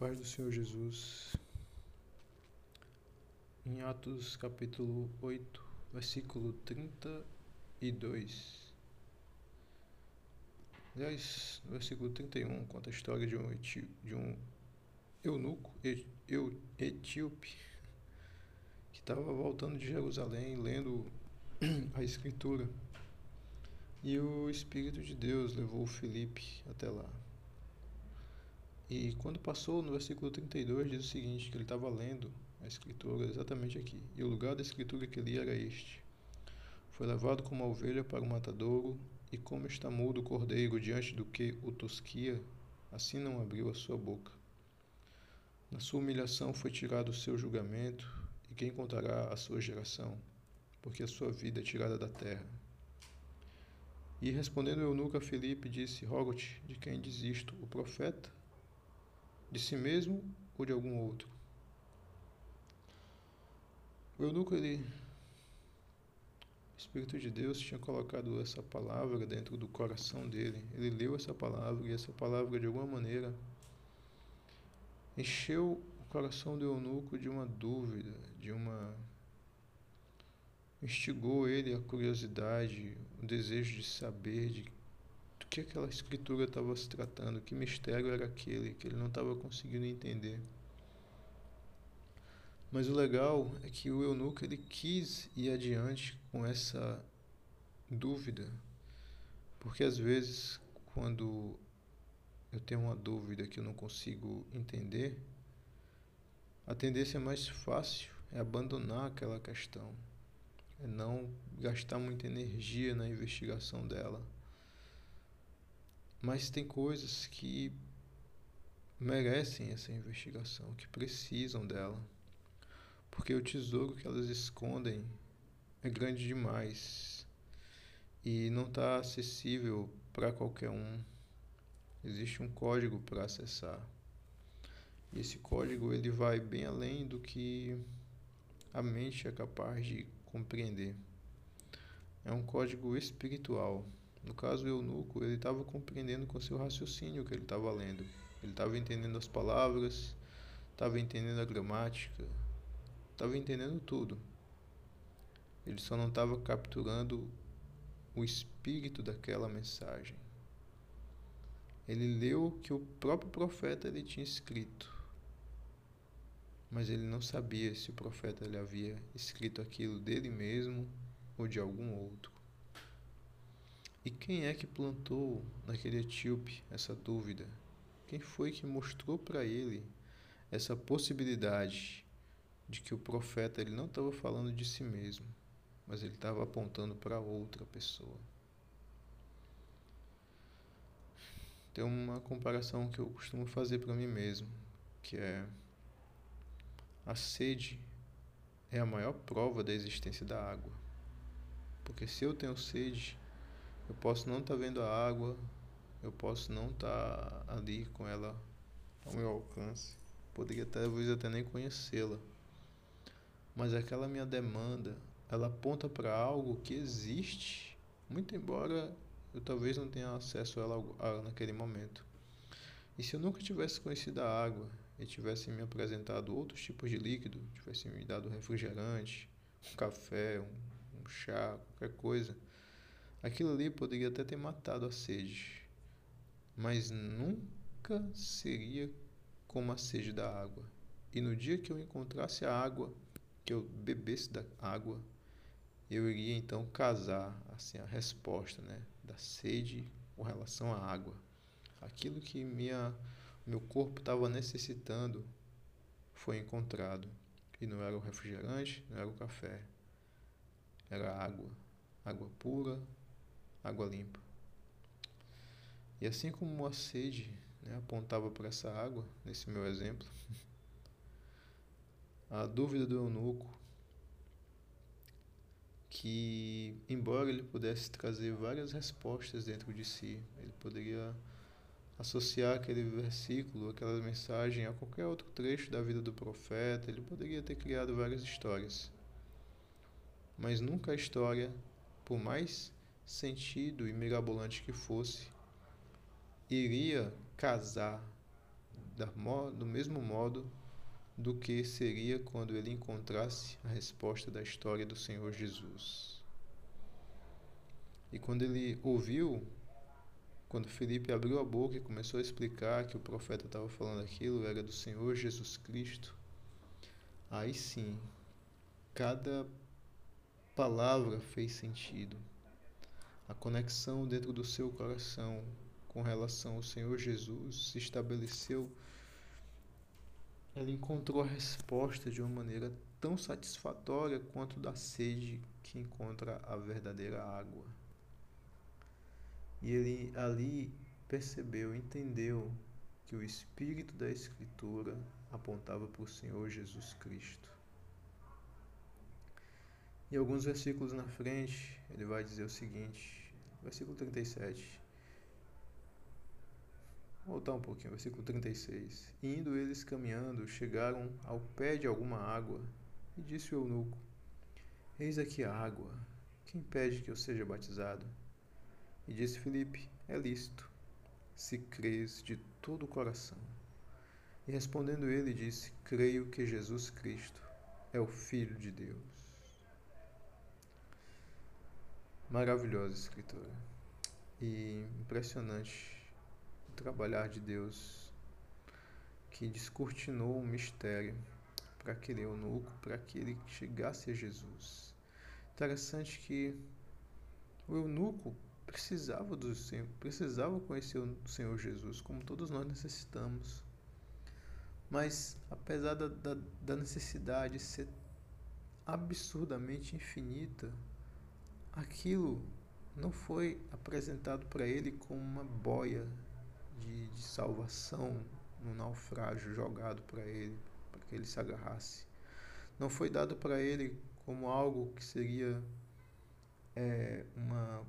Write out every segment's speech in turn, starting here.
paz do Senhor Jesus. Em Atos capítulo 8, versículo 32. Aliás, no versículo 31, conta a história de um, de um eunuco eu, etíope que estava voltando de Jerusalém lendo a Escritura. E o Espírito de Deus levou Felipe até lá. E quando passou no versículo 32 diz o seguinte, que ele estava lendo a escritura exatamente aqui. E o lugar da escritura que ele era este. Foi levado como uma ovelha para o matadouro, e como está mudo o cordeiro diante do que o tosquia, assim não abriu a sua boca. Na sua humilhação foi tirado o seu julgamento, e quem contará a sua geração? Porque a sua vida é tirada da terra. E respondendo eunuco a Filipe, disse: Rogo-te, de quem diz isto, o profeta de si mesmo ou de algum outro. O eunuco, ele, o Espírito de Deus tinha colocado essa palavra dentro do coração dele. Ele leu essa palavra e essa palavra, de alguma maneira, encheu o coração do eunuco de uma dúvida, de uma. instigou ele a curiosidade, o desejo de saber, de que aquela escritura estava se tratando, que mistério era aquele que ele não estava conseguindo entender. Mas o legal é que o eunuco ele quis ir adiante com essa dúvida, porque às vezes quando eu tenho uma dúvida que eu não consigo entender, a tendência mais fácil é abandonar aquela questão, é não gastar muita energia na investigação dela. Mas tem coisas que merecem essa investigação, que precisam dela. Porque o tesouro que elas escondem é grande demais e não está acessível para qualquer um. Existe um código para acessar. E esse código ele vai bem além do que a mente é capaz de compreender. É um código espiritual. No caso, o eunuco, ele estava compreendendo com seu raciocínio o que ele estava lendo. Ele estava entendendo as palavras, estava entendendo a gramática, estava entendendo tudo. Ele só não estava capturando o espírito daquela mensagem. Ele leu o que o próprio profeta ele tinha escrito, mas ele não sabia se o profeta ele havia escrito aquilo dele mesmo ou de algum outro. E quem é que plantou naquele etíope essa dúvida? Quem foi que mostrou para ele essa possibilidade de que o profeta ele não estava falando de si mesmo, mas ele estava apontando para outra pessoa? Tem uma comparação que eu costumo fazer para mim mesmo, que é a sede é a maior prova da existência da água. Porque se eu tenho sede, eu posso não estar tá vendo a água, eu posso não estar tá ali com ela ao meu alcance, poderia talvez até nem conhecê-la. Mas aquela minha demanda, ela aponta para algo que existe, muito embora eu talvez não tenha acesso a ela naquele momento. E se eu nunca tivesse conhecido a água e tivesse me apresentado outros tipos de líquido, tivesse me dado refrigerante, um café, um, um chá, qualquer coisa, Aquilo ali poderia até ter matado a sede, mas nunca seria como a sede da água. E no dia que eu encontrasse a água, que eu bebesse da água, eu iria então casar assim a resposta, né, da sede com relação à água. Aquilo que minha meu corpo estava necessitando foi encontrado. E não era o refrigerante, não era o café. Era água, água pura, água limpa. E assim como a sede né, apontava para essa água, nesse meu exemplo, a dúvida do eunuco, que embora ele pudesse trazer várias respostas dentro de si, ele poderia associar aquele versículo, aquela mensagem a qualquer outro trecho da vida do profeta, ele poderia ter criado várias histórias. Mas nunca a história, por mais sentido e mirabolante que fosse, iria casar do mesmo modo do que seria quando ele encontrasse a resposta da história do Senhor Jesus. E quando ele ouviu, quando Felipe abriu a boca e começou a explicar que o profeta estava falando aquilo era do Senhor Jesus Cristo, aí sim, cada palavra fez sentido. A conexão dentro do seu coração com relação ao Senhor Jesus se estabeleceu. Ela encontrou a resposta de uma maneira tão satisfatória quanto da sede que encontra a verdadeira água. E ele ali percebeu, entendeu que o espírito da Escritura apontava para o Senhor Jesus Cristo. E alguns versículos na frente, ele vai dizer o seguinte, versículo 37. Vou voltar um pouquinho, versículo 36. E indo eles caminhando, chegaram ao pé de alguma água, e disse o eunuco: Eis aqui a água, quem pede que eu seja batizado? E disse Filipe: É lícito, se crês de todo o coração. E respondendo ele, disse: Creio que Jesus Cristo é o Filho de Deus. Maravilhosa escritura. E impressionante o trabalhar de Deus que descortinou o mistério para aquele eunuco, para que ele chegasse a Jesus. Interessante que o eunuco precisava do Senhor, precisava conhecer o Senhor Jesus, como todos nós necessitamos. Mas apesar da, da, da necessidade ser absurdamente infinita, aquilo não foi apresentado para ele como uma boia de, de salvação no naufrágio jogado para ele, para que ele se agarrasse. Não foi dado para ele como algo que seria é, uma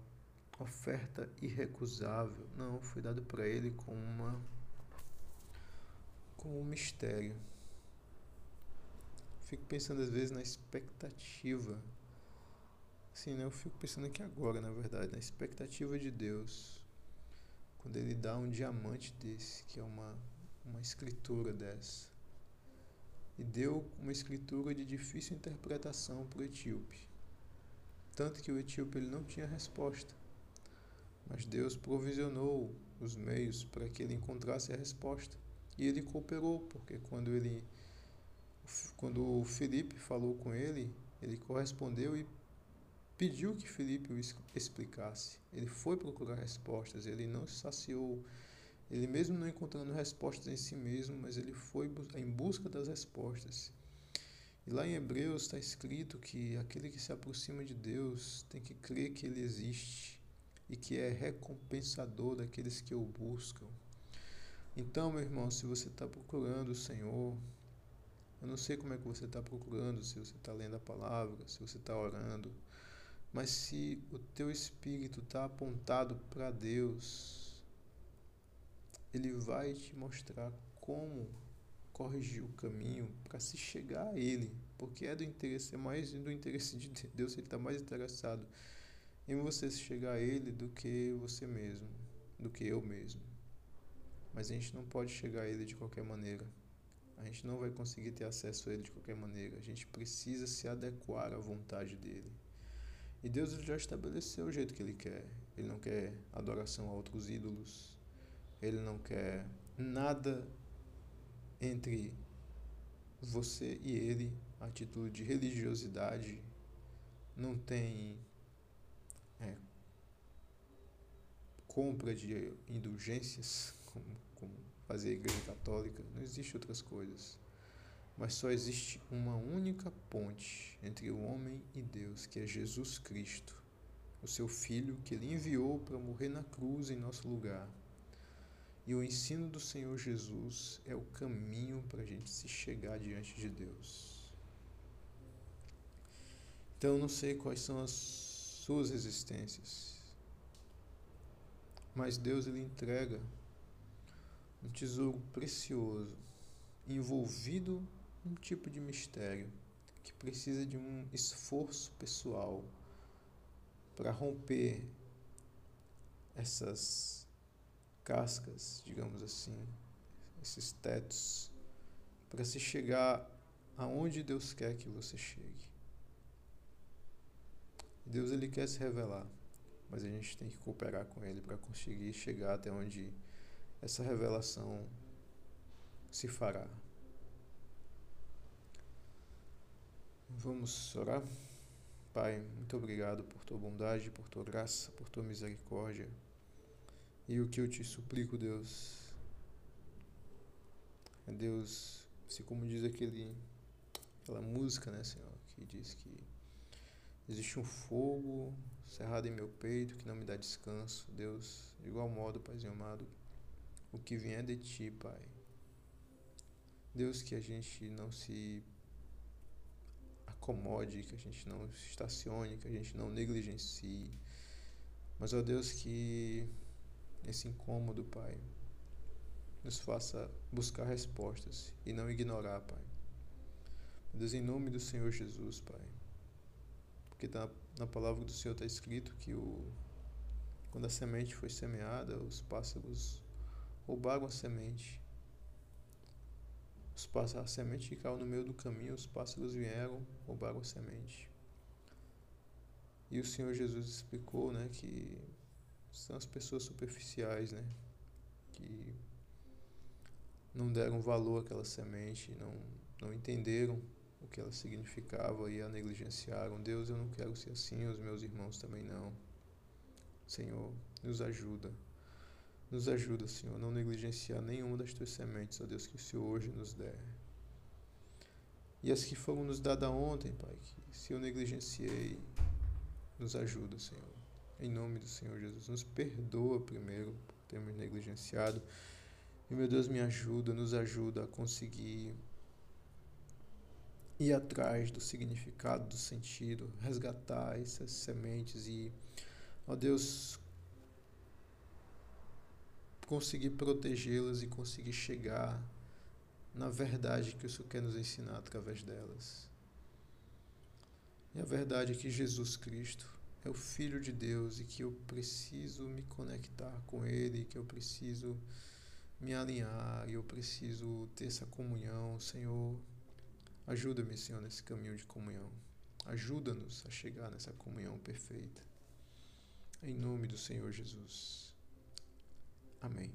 oferta irrecusável. Não, foi dado para ele como uma como um mistério. Fico pensando às vezes na expectativa. Sim, né? Eu fico pensando aqui agora, na verdade, na expectativa de Deus. Quando ele dá um diamante desse, que é uma, uma escritura dessa. E deu uma escritura de difícil interpretação para o etíope. Tanto que o etíope ele não tinha resposta. Mas Deus provisionou os meios para que ele encontrasse a resposta. E ele cooperou, porque quando ele quando Felipe falou com ele, ele correspondeu e pediu que Felipe o explicasse. Ele foi procurar respostas, ele não se saciou, ele mesmo não encontrando respostas em si mesmo, mas ele foi em busca das respostas. E lá em Hebreus está escrito que aquele que se aproxima de Deus tem que crer que ele existe e que é recompensador daqueles que o buscam. Então, meu irmão, se você está procurando o Senhor, eu não sei como é que você está procurando, se você está lendo a palavra, se você está orando, mas se o teu espírito está apontado para Deus, Ele vai te mostrar como corrigir o caminho para se chegar a Ele, porque é do interesse, é mais do interesse de Deus, Ele está mais interessado em você chegar a Ele do que você mesmo, do que eu mesmo. Mas a gente não pode chegar a Ele de qualquer maneira. A gente não vai conseguir ter acesso a Ele de qualquer maneira. A gente precisa se adequar à vontade dEle. E Deus já estabeleceu o jeito que Ele quer. Ele não quer adoração a outros ídolos. Ele não quer nada entre você e Ele a título de religiosidade. Não tem é, compra de indulgências, como, como fazia a Igreja Católica, não existe outras coisas. Mas só existe uma única ponte entre o homem e Deus, que é Jesus Cristo, o seu Filho que ele enviou para morrer na cruz em nosso lugar. E o ensino do Senhor Jesus é o caminho para a gente se chegar diante de Deus. Então, não sei quais são as suas existências. Mas Deus ele entrega um tesouro precioso, envolvido num tipo de mistério que precisa de um esforço pessoal para romper essas cascas, digamos assim, esses tetos, para se chegar aonde Deus quer que você chegue. Deus ele quer se revelar, mas a gente tem que cooperar com ele para conseguir chegar até onde essa revelação se fará. Vamos orar? Pai, muito obrigado por tua bondade, por tua graça, por tua misericórdia. E o que eu te suplico, Deus, é Deus, assim como diz aquele, aquela música, né, Senhor, que diz que existe um fogo cerrado em meu peito que não me dá descanso. Deus, de igual modo, Paizinho amado, o que vier de ti, Pai. Deus, que a gente não se acomode, que a gente não estacione, que a gente não negligencie. Mas, ó Deus, que esse incômodo, Pai, nos faça buscar respostas e não ignorar, Pai. Deus, em nome do Senhor Jesus, Pai. Porque na, na palavra do Senhor está escrito que o, quando a semente foi semeada, os pássaros roubaram a semente os pássaros, semente que no meio do caminho, os pássaros vieram, roubaram a semente. E o Senhor Jesus explicou, né, que são as pessoas superficiais, né, que não deram valor àquela semente, não, não entenderam o que ela significava e a negligenciaram. Deus, eu não quero ser assim, os meus irmãos também não. Senhor, nos ajuda. Nos ajuda, Senhor, a não negligenciar nenhuma das tuas sementes, ó Deus, que o Senhor hoje nos der. E as que foram nos dadas ontem, Pai, que se eu negligenciei, nos ajuda, Senhor. Em nome do Senhor Jesus. Nos perdoa primeiro por termos negligenciado. E, meu Deus, me ajuda, nos ajuda a conseguir ir atrás do significado, do sentido, resgatar essas sementes e, ó Deus, conseguir protegê-las e conseguir chegar na verdade que o Senhor quer nos ensinar através delas. E a verdade é que Jesus Cristo é o Filho de Deus e que eu preciso me conectar com Ele, que eu preciso me alinhar e eu preciso ter essa comunhão. Senhor, ajuda-me, Senhor, nesse caminho de comunhão. Ajuda-nos a chegar nessa comunhão perfeita. Em nome do Senhor Jesus. Amém.